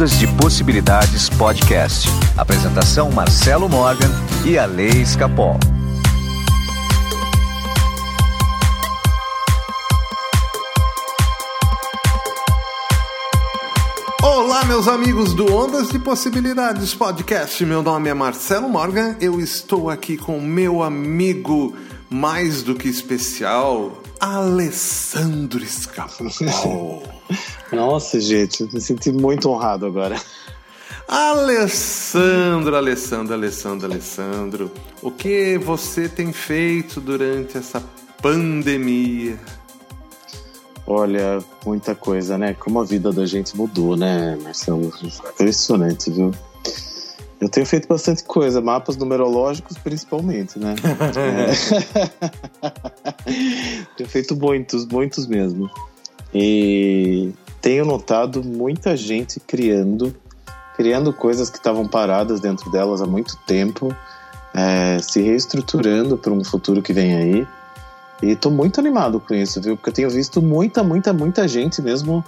Ondas de Possibilidades Podcast. Apresentação Marcelo Morgan e a Lei Escapol. Olá, meus amigos do Ondas de Possibilidades Podcast. Meu nome é Marcelo Morgan. Eu estou aqui com meu amigo mais do que especial, Alessandro Escapol. Nossa, gente, me senti muito honrado agora. Alessandro, Alessandro, Alessandro, Alessandro, o que você tem feito durante essa pandemia? Olha, muita coisa, né? Como a vida da gente mudou, né, Marcelo? Impressionante, viu? Eu tenho feito bastante coisa, mapas numerológicos principalmente, né? é. tenho feito muitos, muitos mesmo. E tenho notado muita gente criando, criando coisas que estavam paradas dentro delas há muito tempo, é, se reestruturando para um futuro que vem aí. E tô muito animado com isso, viu? Porque eu tenho visto muita, muita, muita gente mesmo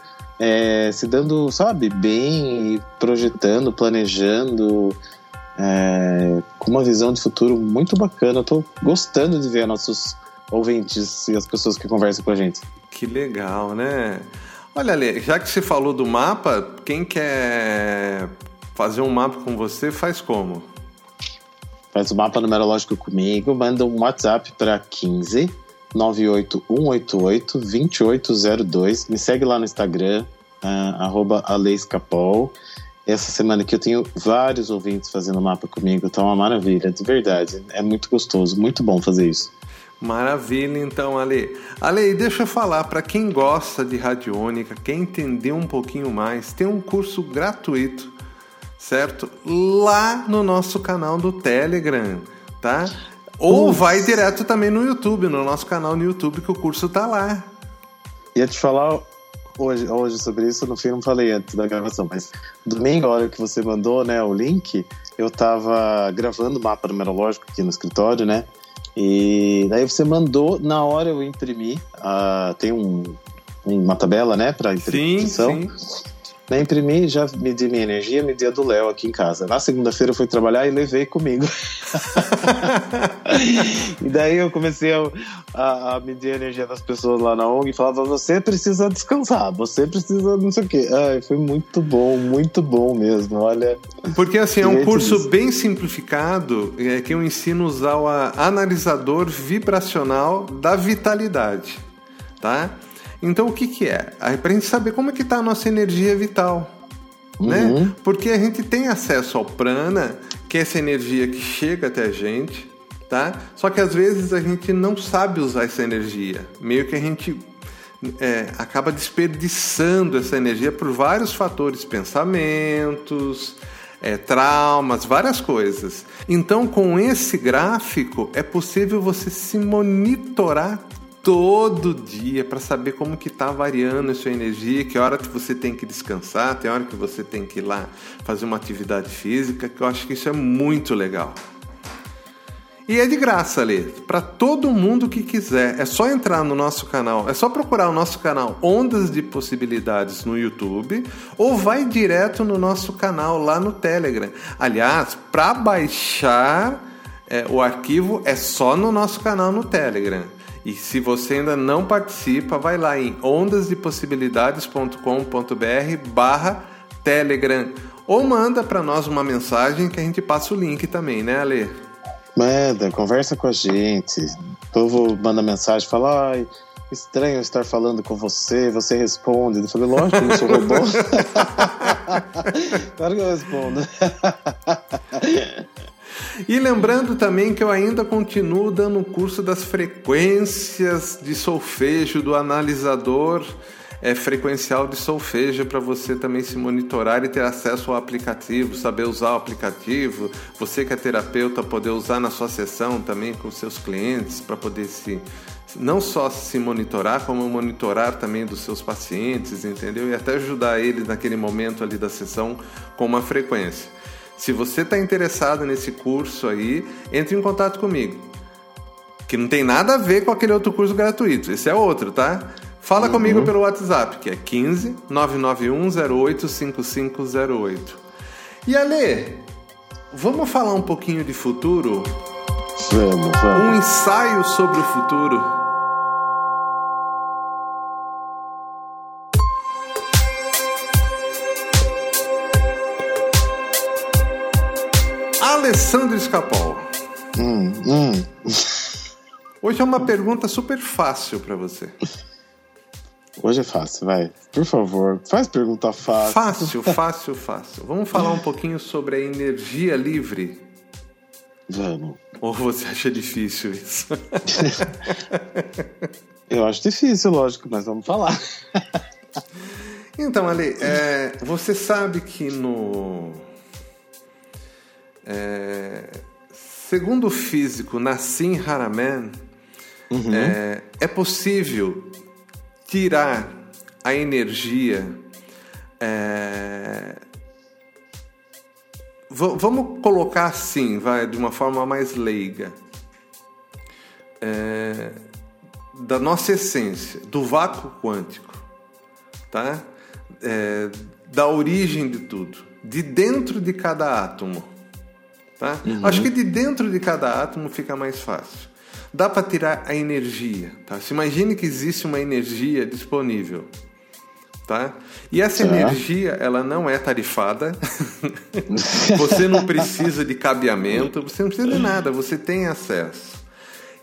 é, se dando, sabe, bem, projetando, planejando, é, com uma visão de futuro muito bacana. Eu tô gostando de ver nossos ouvintes e as pessoas que conversam com a gente. Que legal, né? Olha, Ale, já que você falou do mapa, quem quer fazer um mapa com você, faz como? Faz o mapa numerológico comigo, manda um WhatsApp para 15 98188 2802. Me segue lá no Instagram, uh, Aleiscapol. Essa semana aqui eu tenho vários ouvintes fazendo mapa comigo, tá uma maravilha, de verdade. É muito gostoso, muito bom fazer isso. Maravilha, então, Ale. Ale, deixa eu falar, para quem gosta de radiônica, quer entender um pouquinho mais, tem um curso gratuito, certo? Lá no nosso canal do Telegram, tá? Ou vai direto também no YouTube, no nosso canal no YouTube, que o curso tá lá. Ia te falar hoje, hoje sobre isso, no fim não falei antes da gravação, mas domingo, a hora que você mandou né, o link, eu tava gravando o mapa numerológico aqui no escritório, né? E daí você mandou, na hora eu imprimi, uh, tem um, uma tabela, né, para impressão. Sim, sim. Na imprimi, já medi minha energia, medi a do Léo aqui em casa. Na segunda-feira eu fui trabalhar e levei comigo. e daí eu comecei a, a, a, medir a energia das pessoas lá na ONG e falava: você precisa descansar, você precisa não sei o quê. Ai, foi muito bom, muito bom mesmo. Olha. Porque assim, é um curso disso. bem simplificado é, que eu ensino a usar o analisador vibracional da vitalidade. Tá? Então o que, que é? Aí pra gente saber como é que tá a nossa energia vital. Né? Uhum. Né? Porque a gente tem acesso ao prana, que é essa energia que chega até a gente, tá? Só que às vezes a gente não sabe usar essa energia. Meio que a gente é, acaba desperdiçando essa energia por vários fatores, pensamentos, é, traumas, várias coisas. Então, com esse gráfico, é possível você se monitorar todo dia para saber como que tá variando a sua energia, que hora que você tem que descansar, tem hora que você tem que ir lá fazer uma atividade física, que eu acho que isso é muito legal. E é de graça, Lê, para todo mundo que quiser. É só entrar no nosso canal, é só procurar o nosso canal Ondas de Possibilidades no YouTube ou vai direto no nosso canal lá no Telegram. Aliás, para baixar é, o arquivo é só no nosso canal no Telegram. E se você ainda não participa, vai lá em ondasdepossibilidades.com.br barra Telegram. Ou manda para nós uma mensagem que a gente passa o link também, né, Ale? Manda, conversa com a gente. O povo manda mensagem, fala, ai, estranho estar falando com você, você responde. Eu falei, lógico, eu não sou robô. claro que eu respondo. E lembrando também que eu ainda continuo dando o curso das frequências de solfejo do analisador é, frequencial de solfejo para você também se monitorar e ter acesso ao aplicativo, saber usar o aplicativo. Você que é terapeuta poder usar na sua sessão também com seus clientes para poder se não só se monitorar, como monitorar também dos seus pacientes, entendeu? E até ajudar eles naquele momento ali da sessão com uma frequência. Se você está interessado nesse curso aí, entre em contato comigo. Que não tem nada a ver com aquele outro curso gratuito. Esse é outro, tá? Fala uhum. comigo pelo WhatsApp, que é 15 991085508. E Ale, vamos falar um pouquinho de futuro? Vamos, vamos. Um ensaio sobre o futuro. Alessandro Escapol. Hum, hum. Hoje é uma pergunta super fácil para você. Hoje é fácil, vai. Por favor, faz pergunta fácil. Fácil, fácil, fácil. Vamos falar um pouquinho sobre a energia livre. Vamos. Ou você acha difícil isso? Eu acho difícil, lógico, mas vamos falar. Então, Ali, é, você sabe que no. É, segundo o físico Nassim Haramein, uhum. é, é possível tirar a energia. É... vamos colocar assim, vai, de uma forma mais leiga. É... Da nossa essência, do vácuo quântico, tá? É... Da origem de tudo, de dentro de cada átomo, tá? Uhum. Acho que de dentro de cada átomo fica mais fácil dá para tirar a energia. Tá? Se imagine que existe uma energia disponível. Tá? E essa tá. energia ela não é tarifada. você não precisa de cabeamento, você não precisa de nada, você tem acesso.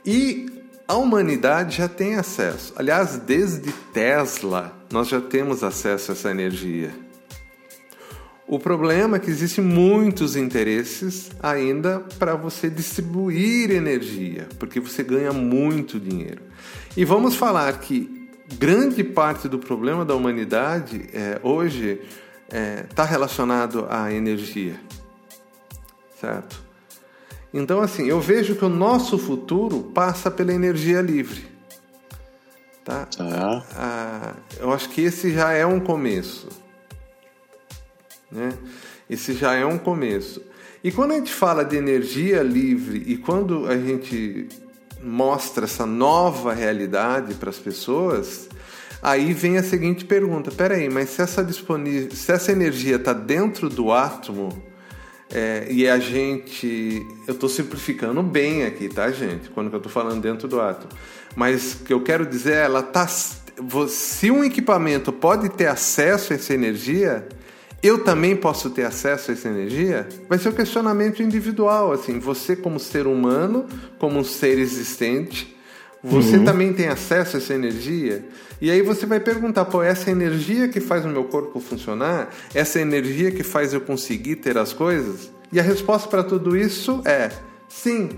E a humanidade já tem acesso. Aliás, desde Tesla nós já temos acesso a essa energia. O problema é que existem muitos interesses ainda para você distribuir energia, porque você ganha muito dinheiro. E vamos falar que grande parte do problema da humanidade é, hoje está é, tá relacionado à energia, certo? Então, assim, eu vejo que o nosso futuro passa pela energia livre. Tá? Ah. Ah, eu acho que esse já é um começo. Né? Esse já é um começo. E quando a gente fala de energia livre e quando a gente mostra essa nova realidade para as pessoas, aí vem a seguinte pergunta: peraí, mas se essa, se essa energia está dentro do átomo é, e a gente. Eu estou simplificando bem aqui, tá, gente? Quando eu estou falando dentro do átomo. Mas o que eu quero dizer é: ela tá. Se um equipamento pode ter acesso a essa energia, eu também posso ter acesso a essa energia? Vai ser um questionamento individual, assim, você como ser humano, como um ser existente, você uhum. também tem acesso a essa energia? E aí você vai perguntar, pô, essa energia que faz o meu corpo funcionar? Essa energia que faz eu conseguir ter as coisas? E a resposta para tudo isso é sim.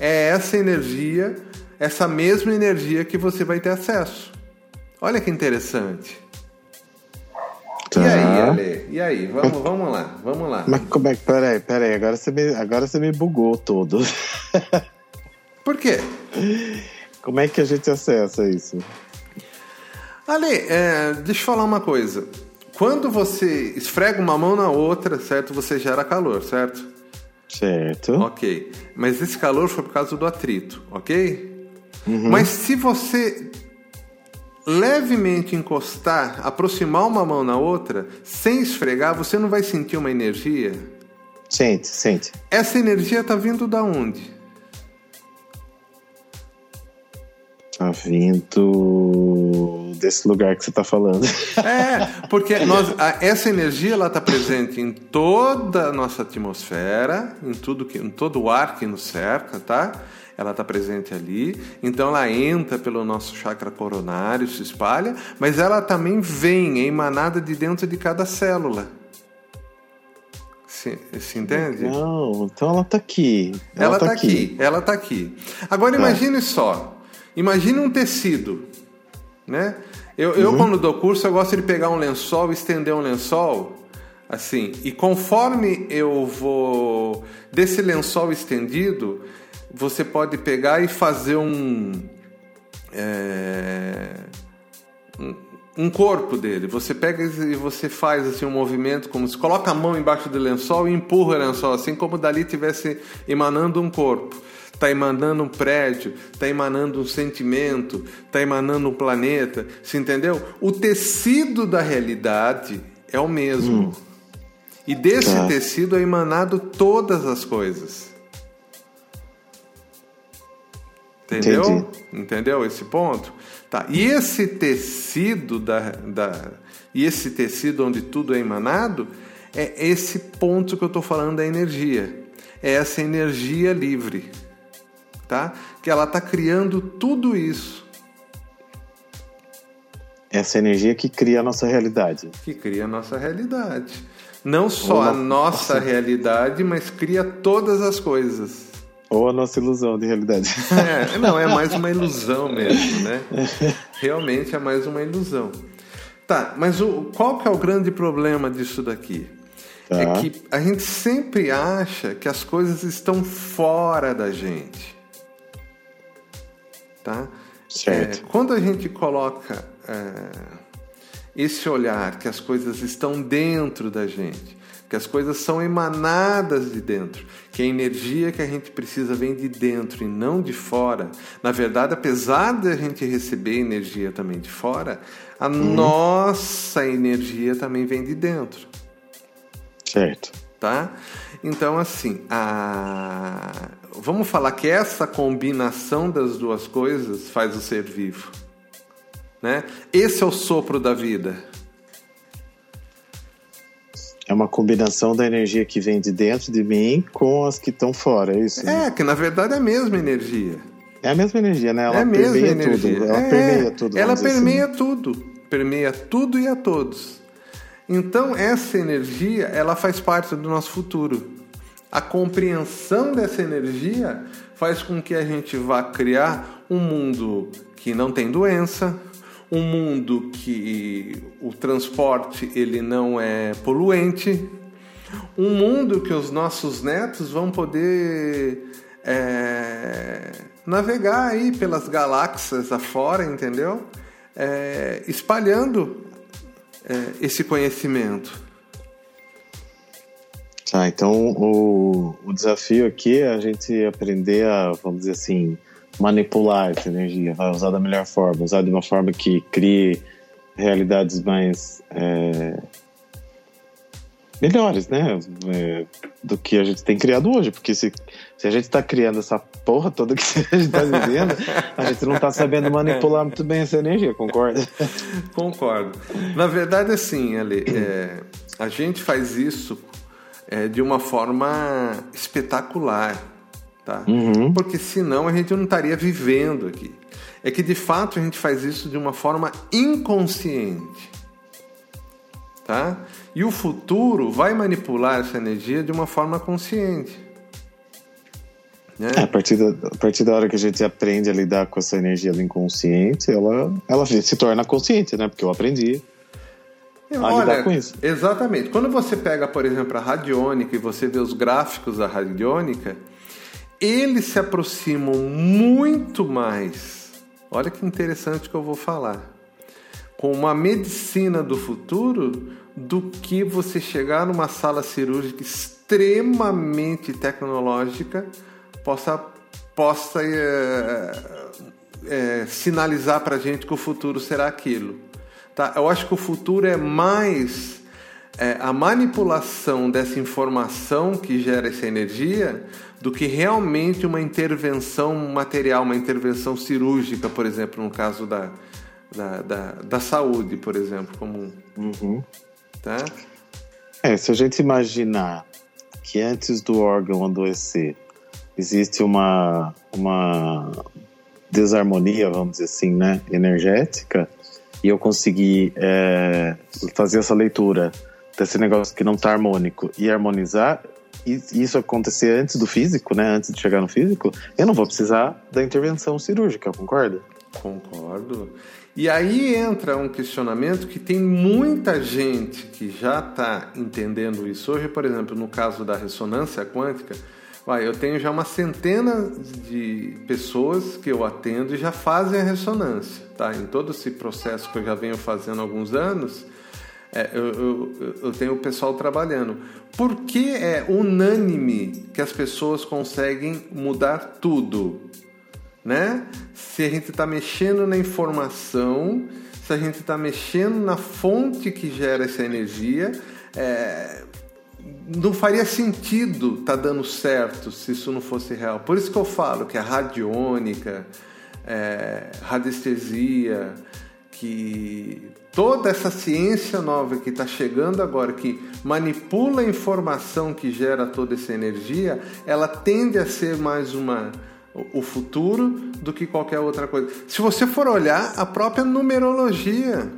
É essa energia, essa mesma energia que você vai ter acesso. Olha que interessante. Tá. E aí, Ale? E aí? Vamos, vamos lá, vamos lá. Mas como é que. Peraí, peraí, agora você me, agora você me bugou todo. Por quê? Como é que a gente acessa isso? Ale, é, deixa eu falar uma coisa. Quando você esfrega uma mão na outra, certo? Você gera calor, certo? Certo. Ok. Mas esse calor foi por causa do atrito, ok? Uhum. Mas se você levemente encostar, aproximar uma mão na outra, sem esfregar, você não vai sentir uma energia? Sente, sente. Essa energia está vindo da onde? Está vindo desse lugar que você está falando. É, porque nós, essa energia ela está presente em toda a nossa atmosfera, em tudo que, em todo o ar que nos cerca, tá? Ela está presente ali, então ela entra pelo nosso chakra coronário, se espalha, mas ela também vem é emanada de dentro de cada célula. Se, se entende? Não, então ela está aqui. Ela está tá aqui. aqui. ela está aqui. Agora tá. imagine só, imagine um tecido, né? Eu, eu uhum. quando dou curso, eu gosto de pegar um lençol estender um lençol assim, e conforme eu vou desse lençol estendido, você pode pegar e fazer um, é, um, corpo dele. Você pega e você faz assim um movimento como se coloca a mão embaixo do lençol e empurra o lençol, assim como dali tivesse emanando um corpo. está emanando um prédio, está emanando um sentimento, está emanando um planeta, se entendeu? O tecido da realidade é o mesmo. Hum. E desse tá. tecido é emanado todas as coisas. Entendeu? Entendi. Entendeu esse ponto? Tá. E esse tecido da, da, e esse tecido onde tudo é emanado é esse ponto que eu estou falando da energia. É essa energia livre, tá? Que ela está criando tudo isso. Essa energia que cria a nossa realidade. Que cria a nossa realidade. Não só Uma... a nossa realidade, mas cria todas as coisas. Ou a nossa ilusão de realidade. É, não, é mais uma ilusão mesmo, né? Realmente é mais uma ilusão. Tá, mas o, qual que é o grande problema disso daqui? Tá. É que a gente sempre acha que as coisas estão fora da gente. Tá? Certo. É, quando a gente coloca é, esse olhar que as coisas estão dentro da gente, que as coisas são emanadas de dentro, que a energia que a gente precisa vem de dentro e não de fora. Na verdade, apesar de a gente receber energia também de fora, a uhum. nossa energia também vem de dentro. Certo. Tá? Então, assim, a... vamos falar que essa combinação das duas coisas faz o ser vivo. Né? Esse é o sopro da vida. É uma combinação da energia que vem de dentro de mim com as que estão fora, é isso? É, que na verdade é a mesma energia. É a mesma energia, né? Ela é permeia energia. tudo. Ela é, permeia tudo. Ela permeia assim. tudo. Permeia tudo e a todos. Então, essa energia, ela faz parte do nosso futuro. A compreensão dessa energia faz com que a gente vá criar um mundo que não tem doença, um mundo que o transporte ele não é poluente, um mundo que os nossos netos vão poder é, navegar aí pelas galáxias afora, entendeu? É, espalhando é, esse conhecimento. Tá, então o, o desafio aqui é a gente aprender a, vamos dizer assim, manipular essa energia, vai usar da melhor forma, usar de uma forma que crie realidades mais é, melhores, né? É, do que a gente tem criado hoje, porque se, se a gente está criando essa porra toda que a gente está vivendo, a gente não está sabendo manipular muito bem essa energia, concorda? Concordo. Na verdade, assim, Ali, é, a gente faz isso é, de uma forma espetacular tá? Uhum. Porque senão a gente não estaria vivendo aqui. É que de fato a gente faz isso de uma forma inconsciente, tá? E o futuro vai manipular essa energia de uma forma consciente. Né? É, a, partir da, a partir da hora que a gente aprende a lidar com essa energia do inconsciente, ela, ela se torna consciente, né? Porque eu aprendi a Olha, lidar com isso. Exatamente. Quando você pega, por exemplo, a radiônica e você vê os gráficos da radiônica, eles se aproximam muito mais. Olha que interessante que eu vou falar. Com uma medicina do futuro do que você chegar numa sala cirúrgica extremamente tecnológica possa possa é, é, sinalizar para gente que o futuro será aquilo. Tá? Eu acho que o futuro é mais é, a manipulação dessa informação que gera essa energia do que realmente uma intervenção material, uma intervenção cirúrgica, por exemplo, no caso da, da, da, da saúde, por exemplo, como uhum. tá? É, se a gente imaginar que antes do órgão adoecer existe uma, uma desarmonia, vamos dizer assim, né, energética, e eu conseguir é, fazer essa leitura desse negócio que não está harmônico e harmonizar, e isso acontecer antes do físico, né? Antes de chegar no físico, eu não vou precisar da intervenção cirúrgica, concorda? Concordo. E aí entra um questionamento que tem muita gente que já está entendendo isso hoje, por exemplo, no caso da ressonância quântica. Vai, eu tenho já uma centena de pessoas que eu atendo e já fazem a ressonância, tá? Em todo esse processo que eu já venho fazendo há alguns anos, é, eu, eu, eu tenho o pessoal trabalhando. Por que é unânime que as pessoas conseguem mudar tudo? Né? Se a gente está mexendo na informação, se a gente está mexendo na fonte que gera essa energia, é, não faria sentido estar tá dando certo se isso não fosse real. Por isso que eu falo que a radiônica, é, radiestesia, que toda essa ciência nova que está chegando agora, que manipula a informação que gera toda essa energia, ela tende a ser mais uma o futuro do que qualquer outra coisa. Se você for olhar a própria numerologia,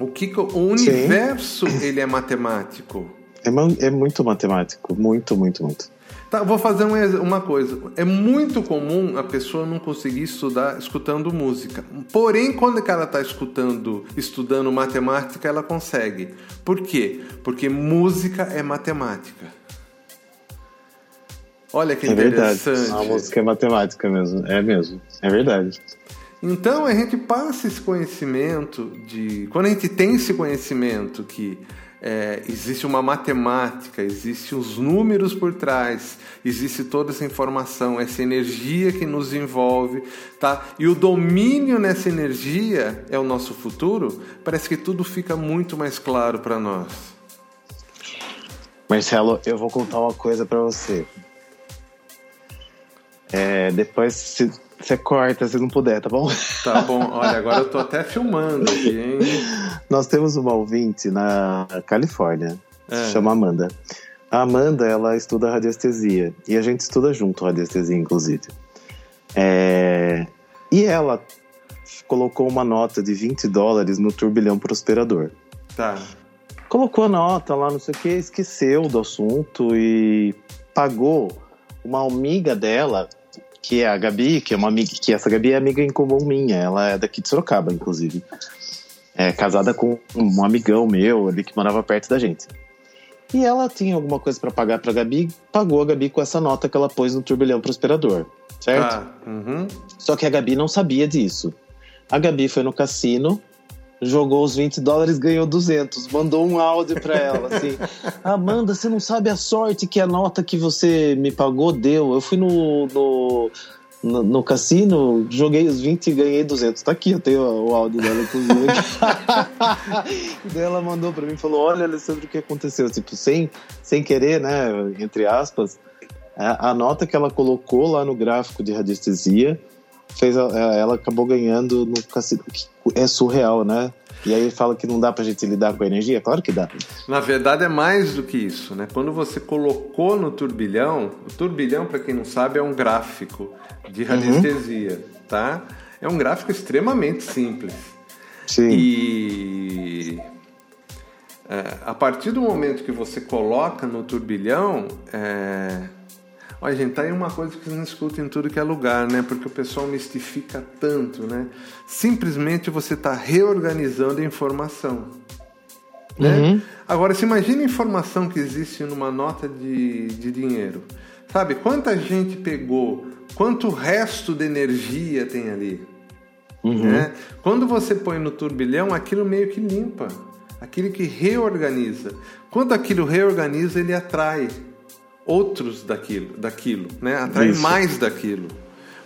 o que o universo Sim. ele é matemático. É, é muito matemático, muito, muito, muito. Tá, vou fazer uma coisa. É muito comum a pessoa não conseguir estudar escutando música. Porém, quando ela está escutando, estudando matemática, ela consegue. Por quê? Porque música é matemática. Olha que é interessante. Verdade. A música é matemática mesmo. É mesmo. É verdade. Então a gente passa esse conhecimento de. Quando a gente tem esse conhecimento que é, existe uma matemática, existe os números por trás, existe toda essa informação, essa energia que nos envolve, tá? E o domínio nessa energia é o nosso futuro. Parece que tudo fica muito mais claro para nós. Marcelo, eu vou contar uma coisa para você. É, depois, se você corta se não puder, tá bom? Tá bom. Olha, agora eu tô até filmando aqui, hein? Nós temos uma ouvinte na Califórnia, é. se chama Amanda. A Amanda, ela estuda radiestesia. E a gente estuda junto radiestesia, inclusive. É... E ela colocou uma nota de 20 dólares no turbilhão prosperador. Tá. Colocou a nota lá, não sei o que, esqueceu do assunto e pagou uma amiga dela que é a Gabi, que é uma amiga, que essa Gabi é amiga em comum minha, ela é daqui de Sorocaba, inclusive. É casada com um amigão meu ali que morava perto da gente. E ela tinha alguma coisa para pagar pra Gabi, pagou a Gabi com essa nota que ela pôs no turbilhão prosperador, certo? Ah, uhum. Só que a Gabi não sabia disso. A Gabi foi no cassino, jogou os 20 dólares, ganhou 200. Mandou um áudio para ela, assim: Amanda, você não sabe a sorte que a nota que você me pagou deu. Eu fui no, no, no, no cassino, joguei os 20 e ganhei 200. Tá aqui, eu tenho o áudio dela, inclusive. Daí ela mandou para mim falou: Olha, Alessandro, o que aconteceu? Tipo, sem, sem querer, né? Entre aspas. A, a nota que ela colocou lá no gráfico de radiestesia fez a, ela acabou ganhando no cassino. É surreal, né? E aí fala que não dá pra gente lidar com a energia? Claro que dá. Na verdade é mais do que isso, né? Quando você colocou no turbilhão, o turbilhão, para quem não sabe, é um gráfico de uhum. radiestesia, uhum. tá? É um gráfico extremamente simples. Sim. E é, a partir do momento que você coloca no turbilhão, é, Olha, gente, tá aí uma coisa que não escuta em tudo que é lugar, né? Porque o pessoal mistifica tanto, né? Simplesmente você está reorganizando a informação. Né? Uhum. Agora, se imagina a informação que existe numa nota de, de dinheiro. Sabe, quanta gente pegou, quanto resto de energia tem ali. Uhum. Né? Quando você põe no turbilhão, aquilo meio que limpa. Aquilo que reorganiza. Quando aquilo reorganiza, ele atrai outros daquilo, daquilo, né? Atrai Isso. mais daquilo.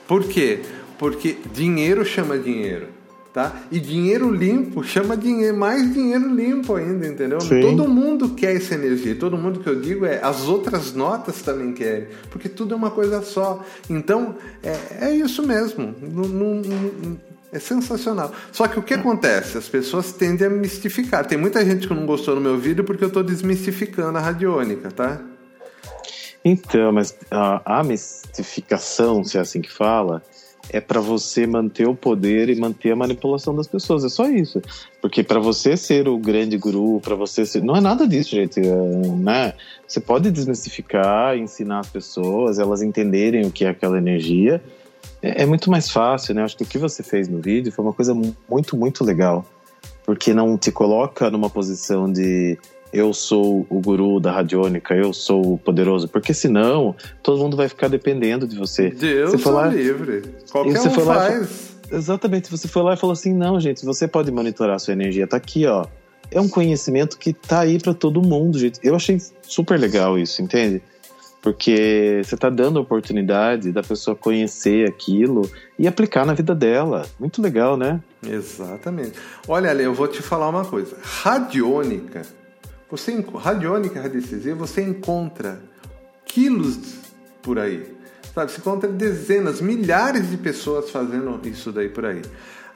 Por quê? Porque dinheiro chama dinheiro, tá? E dinheiro limpo chama dinheiro, mais dinheiro limpo ainda, entendeu? Sim. Todo mundo quer essa energia. Todo mundo que eu digo é as outras notas também querem, porque tudo é uma coisa só. Então é, é isso mesmo. Não, não, não, é sensacional. Só que o que acontece? As pessoas tendem a mistificar. Tem muita gente que não gostou no meu vídeo porque eu estou desmistificando a radiônica, tá? Então, mas a, a mistificação, se é assim que fala, é para você manter o poder e manter a manipulação das pessoas. É só isso. Porque para você ser o grande guru, para você ser. Não é nada disso, gente. É, né? Você pode desmistificar, ensinar as pessoas, elas entenderem o que é aquela energia. É, é muito mais fácil, né? Acho que o que você fez no vídeo foi uma coisa muito, muito legal. Porque não te coloca numa posição de eu sou o guru da radiônica, eu sou o poderoso, porque senão todo mundo vai ficar dependendo de você. Deus você foi lá, livre. Qualquer você um faz. Lá, exatamente, você foi lá e falou assim: não, gente, você pode monitorar a sua energia, tá aqui, ó. é um conhecimento que tá aí para todo mundo, gente. Eu achei super legal isso, entende? Porque você está dando a oportunidade da pessoa conhecer aquilo e aplicar na vida dela. Muito legal, né? Exatamente. Olha, Ale, eu vou te falar uma coisa. Radiônica, você radiônica e radiestesia, você encontra quilos por aí. Sabe, você encontra dezenas, milhares de pessoas fazendo isso daí por aí.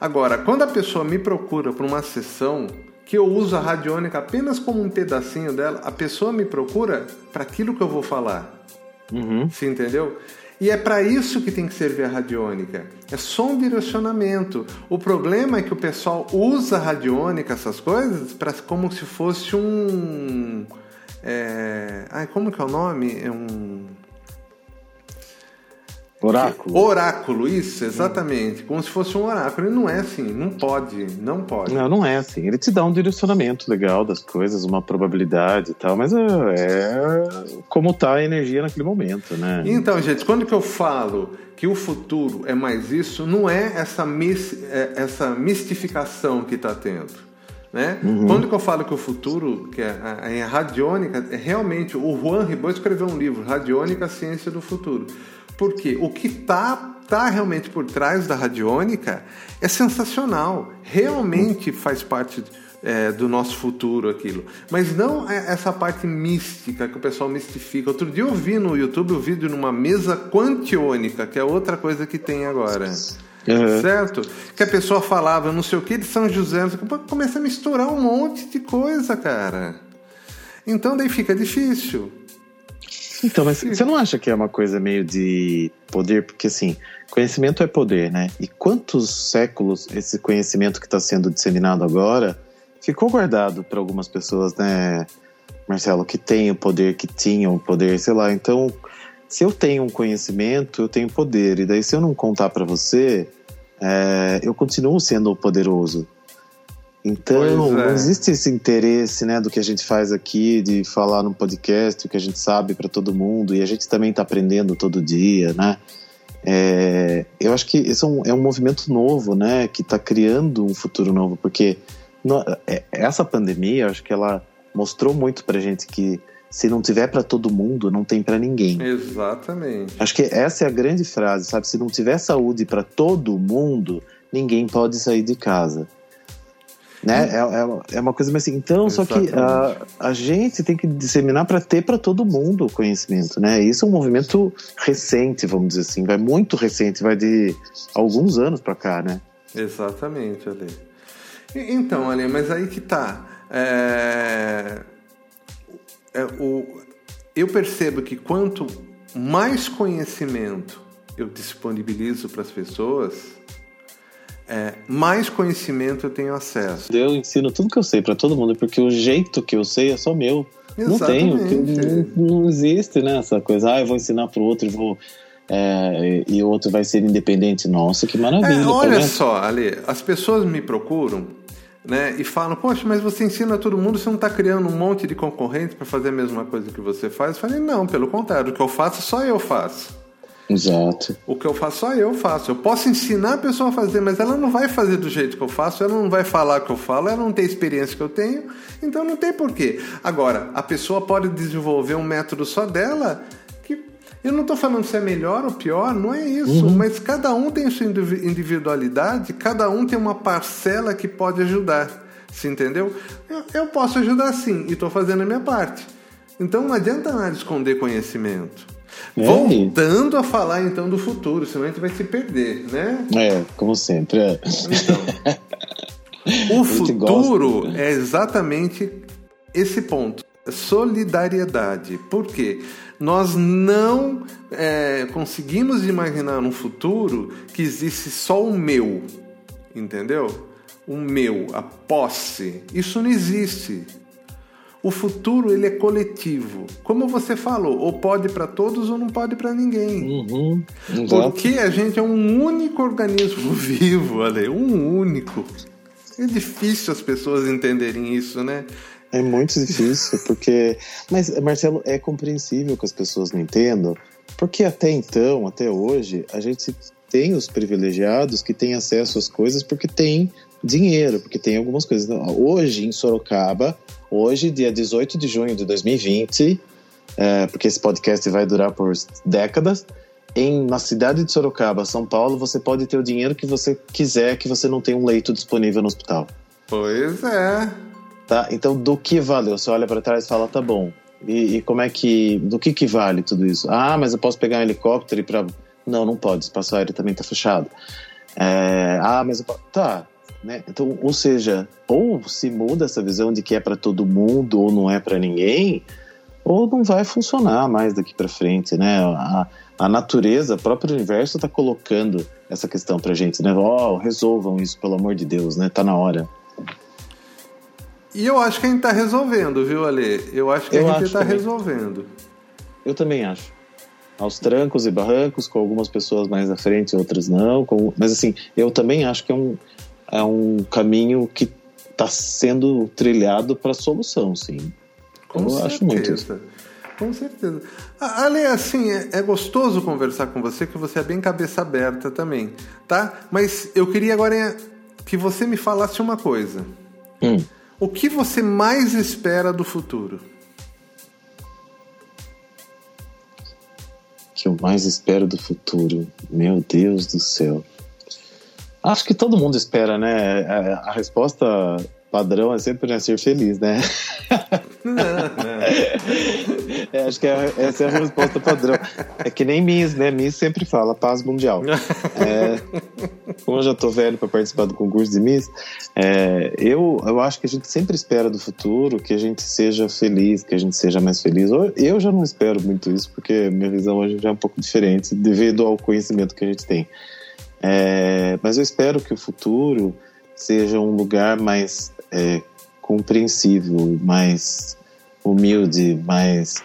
Agora, quando a pessoa me procura para uma sessão que eu uso a radiônica apenas como um pedacinho dela, a pessoa me procura para aquilo que eu vou falar. Uhum. Você entendeu? E é para isso que tem que servir a radiônica. É só um direcionamento. O problema é que o pessoal usa a radiônica, essas coisas, para como se fosse um. É... Ai, como que é o nome? É um. Oráculo. Oráculo, isso, exatamente. Como se fosse um oráculo. E não é assim, não pode, não pode. Não, não é assim. Ele te dá um direcionamento legal das coisas, uma probabilidade e tal, mas é, é como tá a energia naquele momento, né? Então, gente, quando que eu falo que o futuro é mais isso, não é essa, mis, é essa mistificação que está tendo. Né? Uhum. Quando que eu falo que o futuro, que é a, a radiônica, é realmente o Juan Ribot escreveu um livro, Radiônica, Ciência do Futuro. Porque o que está tá realmente por trás da radiônica é sensacional. Realmente faz parte é, do nosso futuro aquilo. Mas não é essa parte mística que o pessoal mistifica. Outro dia eu vi no YouTube o um vídeo numa mesa quantiônica, que é outra coisa que tem agora. Uhum. Certo? Que a pessoa falava não sei o que de São José, começa a misturar um monte de coisa, cara. Então daí fica difícil. Então, mas você não acha que é uma coisa meio de poder? Porque, assim, conhecimento é poder, né? E quantos séculos esse conhecimento que está sendo disseminado agora ficou guardado para algumas pessoas, né, Marcelo, que têm o poder, que tinham o poder, sei lá. Então, se eu tenho um conhecimento, eu tenho poder. E daí, se eu não contar para você, é, eu continuo sendo poderoso. Então, é. não existe esse interesse, né, do que a gente faz aqui, de falar no podcast, o que a gente sabe para todo mundo, e a gente também está aprendendo todo dia, né? É, eu acho que esse é um, é um movimento novo, né, que está criando um futuro novo, porque no, é, essa pandemia, eu acho que ela mostrou muito para gente que se não tiver para todo mundo, não tem para ninguém. Exatamente. Acho que essa é a grande frase, sabe? Se não tiver saúde para todo mundo, ninguém pode sair de casa. Né? É, é, é, uma coisa mais assim. Então, Exatamente. só que a, a gente tem que disseminar para ter para todo mundo o conhecimento, né? Isso é um movimento recente, vamos dizer assim, vai muito recente, vai de alguns anos para cá, né? Exatamente, Ale. Então, Ale, mas aí que tá. É... É, o... Eu percebo que quanto mais conhecimento eu disponibilizo para as pessoas, é, mais conhecimento eu tenho acesso. Eu ensino tudo que eu sei para todo mundo, porque o jeito que eu sei é só meu. Exatamente. Não tenho, não, não existe né, essa coisa, ah, eu vou ensinar para o outro e vou. É, e o outro vai ser independente. Nossa, que maravilha. É, olha tá só, Ali, as pessoas me procuram né, e falam: Poxa, mas você ensina todo mundo, você não está criando um monte de concorrentes para fazer a mesma coisa que você faz? Eu falei: Não, pelo contrário, o que eu faço só eu faço. Exato. O que eu faço, só eu faço. Eu posso ensinar a pessoa a fazer, mas ela não vai fazer do jeito que eu faço, ela não vai falar o que eu falo, ela não tem a experiência que eu tenho, então não tem porquê. Agora, a pessoa pode desenvolver um método só dela que. Eu não estou falando se é melhor ou pior, não é isso, uhum. mas cada um tem sua individualidade, cada um tem uma parcela que pode ajudar. Você entendeu? Eu, eu posso ajudar sim, e estou fazendo a minha parte. Então não adianta nada esconder conhecimento. É. Voltando a falar então do futuro, senão a gente vai se perder, né? É, como sempre. É. Então, o futuro é exatamente esse ponto. Solidariedade. Por quê? Nós não é, conseguimos imaginar um futuro que existe só o meu, entendeu? O meu, a posse. Isso não existe. O futuro ele é coletivo. Como você falou, ou pode para todos ou não pode para ninguém. Uhum, Porque a gente é um único organismo vivo, Ale, um único. É difícil as pessoas entenderem isso, né? É muito difícil, porque. Mas, Marcelo, é compreensível que as pessoas não entendam, porque até então, até hoje, a gente tem os privilegiados que têm acesso às coisas porque tem dinheiro, porque tem algumas coisas. Hoje, em Sorocaba, hoje, dia 18 de junho de 2020, é, porque esse podcast vai durar por décadas, em, na cidade de Sorocaba, São Paulo, você pode ter o dinheiro que você quiser, que você não tem um leito disponível no hospital. Pois é. Tá? Então, do que valeu? Você olha para trás e fala, tá bom. E, e, como é que. Do que, que vale tudo isso? Ah, mas eu posso pegar um helicóptero e para. Não, não pode. O espaço aéreo também está fechado. É, ah, mas eu posso. Tá. Né? Então, ou seja, ou se muda essa visão de que é para todo mundo ou não é para ninguém, ou não vai funcionar mais daqui para frente, né? A, a natureza, o próprio universo está colocando essa questão para gente, né? Oh, resolvam isso, pelo amor de Deus, né? Tá na hora. E eu acho que a gente está resolvendo, viu, Ale? Eu acho que eu a gente está resolvendo. Eu também acho. Aos trancos e barrancos, com algumas pessoas mais à frente, outras não. Com... Mas assim, eu também acho que é um, é um caminho que está sendo trilhado para solução, sim. Com eu certeza. acho muito isso. Com certeza. Ale, assim, é, é, gostoso conversar com você, que você é bem cabeça aberta também, tá? Mas eu queria agora que você me falasse uma coisa. Hum. O que você mais espera do futuro? O que eu mais espero do futuro? Meu Deus do céu. Acho que todo mundo espera, né? A resposta padrão é sempre né, ser feliz, né? É, acho que é, essa é a resposta padrão. É que nem Miss, né? Miss sempre fala paz mundial. É, como eu já tô velho para participar do concurso de Miss, é, eu, eu acho que a gente sempre espera do futuro que a gente seja feliz, que a gente seja mais feliz. Eu já não espero muito isso, porque minha visão hoje já é um pouco diferente devido ao conhecimento que a gente tem. É, mas eu espero que o futuro seja um lugar mais é, compreensível, mais humilde, mais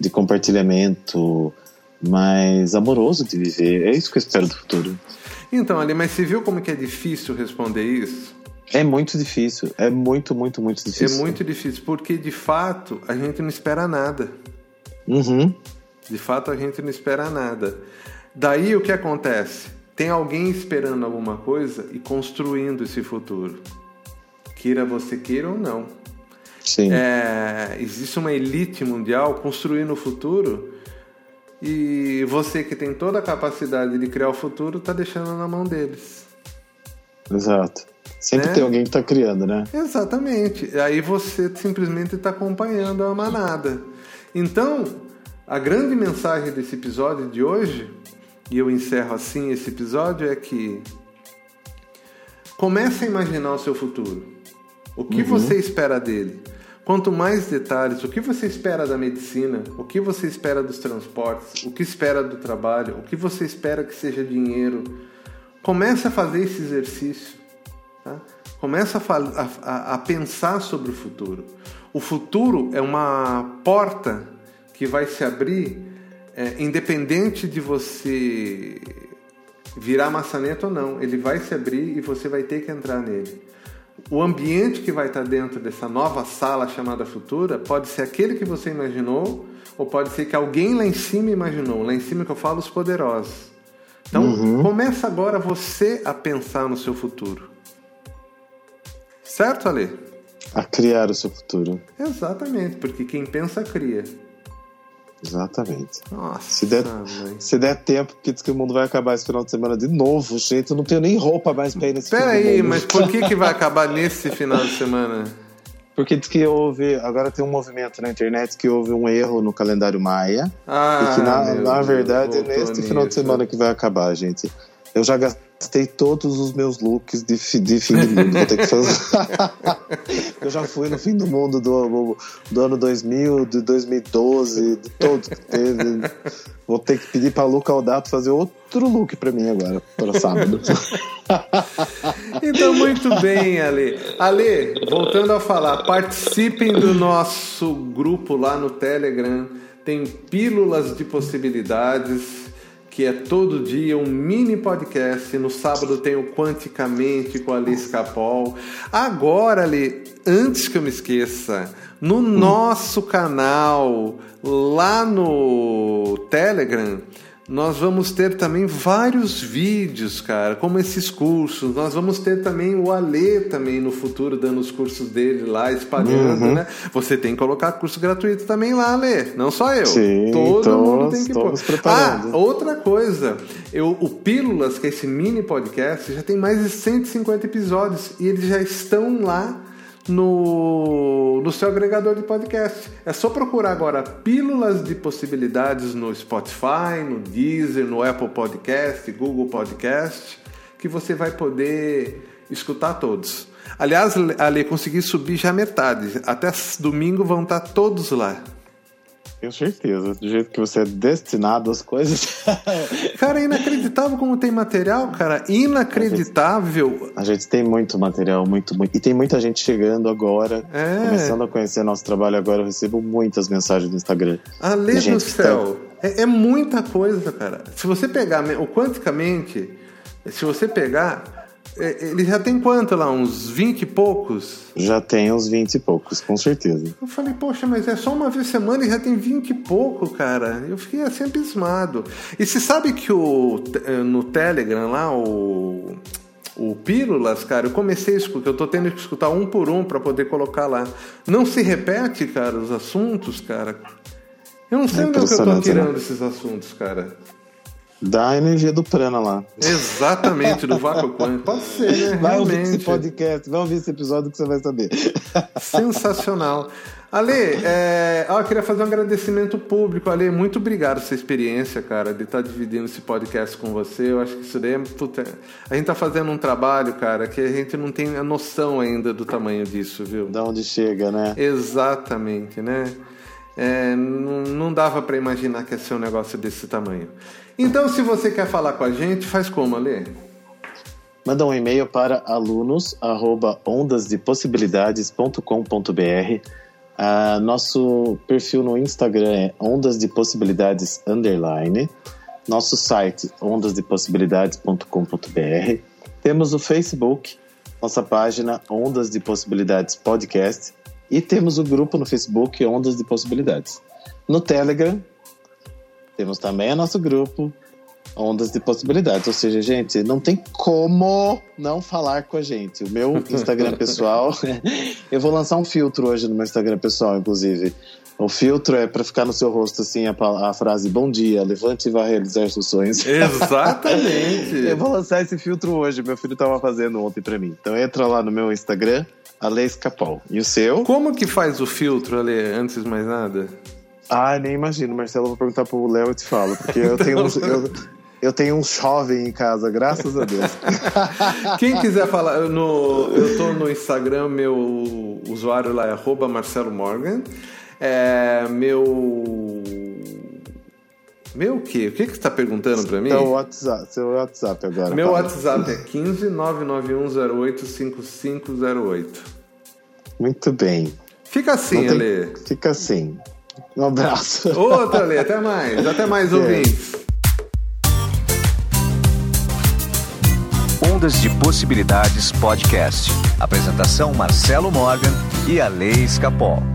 de compartilhamento, mais amoroso de viver. É isso que eu espero do futuro. Então, Ali, mas você viu como que é difícil responder isso? É muito difícil, é muito, muito, muito difícil. É muito difícil, porque de fato a gente não espera nada. Uhum. De fato a gente não espera nada. Daí o que acontece? Tem alguém esperando alguma coisa e construindo esse futuro. Queira você queira ou não. Sim. É, existe uma elite mundial construindo o futuro e você que tem toda a capacidade de criar o futuro está deixando na mão deles. Exato. Sempre né? tem alguém que está criando, né? Exatamente. Aí você simplesmente está acompanhando a manada. Então, a grande mensagem desse episódio de hoje e eu encerro assim esse episódio, é que comece a imaginar o seu futuro. O que uhum. você espera dele? Quanto mais detalhes, o que você espera da medicina, o que você espera dos transportes, o que espera do trabalho, o que você espera que seja dinheiro. Comece a fazer esse exercício. Tá? Comece a, a, a pensar sobre o futuro. O futuro é uma porta que vai se abrir é, independente de você virar maçaneta ou não, ele vai se abrir e você vai ter que entrar nele. O ambiente que vai estar dentro dessa nova sala chamada futura pode ser aquele que você imaginou ou pode ser que alguém lá em cima imaginou. Lá em cima que eu falo os poderosos. Então, uhum. começa agora você a pensar no seu futuro. Certo, Ale? A criar o seu futuro. Exatamente, porque quem pensa cria. Exatamente. Nossa, se, der, se der tempo, porque diz que o mundo vai acabar esse final de semana de novo, gente. Eu não tenho nem roupa mais pra ir nesse Pera aí, mas por que, que vai acabar nesse final de semana? Porque diz que houve. Agora tem um movimento na internet que houve um erro no calendário Maia. Ah, e que, na, na verdade, é neste final de semana que vai acabar, gente. Eu já gastei todos os meus looks de, de fim do mundo. Vou ter que fazer. eu já fui no fim do mundo do, do ano 2000, de 2012, de todos que teve. Vou ter que pedir para Luca Aldato fazer outro look para mim agora, para sábado. então, muito bem, Ale. Ale, voltando a falar, participem do nosso grupo lá no Telegram. Tem pílulas de possibilidades que é todo dia um mini podcast. No sábado tem o Quanticamente com a Alice Capol. Agora, Ali, antes que eu me esqueça, no hum. nosso canal, lá no Telegram, nós vamos ter também vários vídeos, cara, como esses cursos. Nós vamos ter também o Alê também no futuro dando os cursos dele lá, espalhando, uhum. né? Você tem que colocar curso gratuito também lá, Alê. Não só eu. Sim, Todo todos, mundo tem que pôr. Ah, outra coisa. Eu, o Pílulas, que é esse mini podcast, já tem mais de 150 episódios e eles já estão lá no, no seu agregador de podcast. É só procurar agora Pílulas de Possibilidades no Spotify, no Deezer, no Apple Podcast, Google Podcast, que você vai poder escutar todos. Aliás, Ali, consegui subir já metade. Até domingo vão estar todos lá. Tenho certeza. Do jeito que você é destinado às coisas. cara, é inacreditável como tem material, cara. Inacreditável. A gente, a gente, tem muito material, muito, muito. E tem muita gente chegando agora, é. começando a conhecer nosso trabalho agora. Eu recebo muitas mensagens no Instagram. Além do céu. Tá... É, é muita coisa, cara. Se você pegar o quanticamente, se você pegar ele já tem quanto lá? Uns 20 e poucos? Já tem uns 20 e poucos, com certeza. Eu falei, poxa, mas é só uma vez semana e já tem 20 e pouco, cara. Eu fiquei assim abismado. E você sabe que o, eh, no Telegram lá, o, o Pílulas, cara, eu comecei a escutar, eu tô tendo que escutar um por um para poder colocar lá. Não se repete, cara, os assuntos, cara. Eu não sei é onde é que eu tô tirando né? esses assuntos, cara. Da energia do prana lá. Exatamente, do vácuo quântico. Pode ser, né? Vai Realmente. ouvir esse podcast, vai ouvir esse episódio que você vai saber. Sensacional. Ale, é, eu queria fazer um agradecimento público. Ale, muito obrigado por essa experiência, cara, de estar dividindo esse podcast com você. Eu acho que isso daí é. Puta, a gente tá fazendo um trabalho, cara, que a gente não tem a noção ainda do tamanho disso, viu? Da onde chega, né? Exatamente, né? É, não, dava para imaginar que ia ser um negócio desse tamanho. Então, se você quer falar com a gente, faz como, Alê? Manda um e-mail para alunos@ondasdepossibilidades.com.br. Uh, nosso perfil no Instagram é Ondas de Possibilidades underline. Nosso site ondasdepossibilidades.com.br. Temos o Facebook, nossa página Ondas de Possibilidades Podcast e temos o grupo no Facebook Ondas de Possibilidades. No Telegram temos também o nosso grupo Ondas de Possibilidades. Ou seja, gente, não tem como não falar com a gente. O meu Instagram pessoal, eu vou lançar um filtro hoje no meu Instagram pessoal, inclusive. O filtro é para ficar no seu rosto assim a, a, frase bom dia, levante e vá realizar seus sonhos. Exatamente. eu vou lançar esse filtro hoje, meu filho estava fazendo ontem para mim. Então entra lá no meu Instagram, Ale Escapol. E o seu? Como que faz o filtro, Ale, antes de mais nada? Ah, nem imagino, Marcelo, vou perguntar pro Léo e te falo, porque eu tenho uns, eu, eu tenho um jovem em casa, graças a Deus. Quem quiser falar, no, eu tô no Instagram, meu usuário lá é Marcelo Morgan. É, meu. Meu o quê? O que, que você está perguntando para mim? Seu WhatsApp, seu WhatsApp agora. Meu WhatsApp é 15 99108 5508. Muito bem. Fica assim, tem... Ale. Fica assim. Um abraço. Outra, Ale. Até mais. Até mais, é. ouvintes. Ondas de Possibilidades Podcast. Apresentação Marcelo Morgan e a Lei Escapol.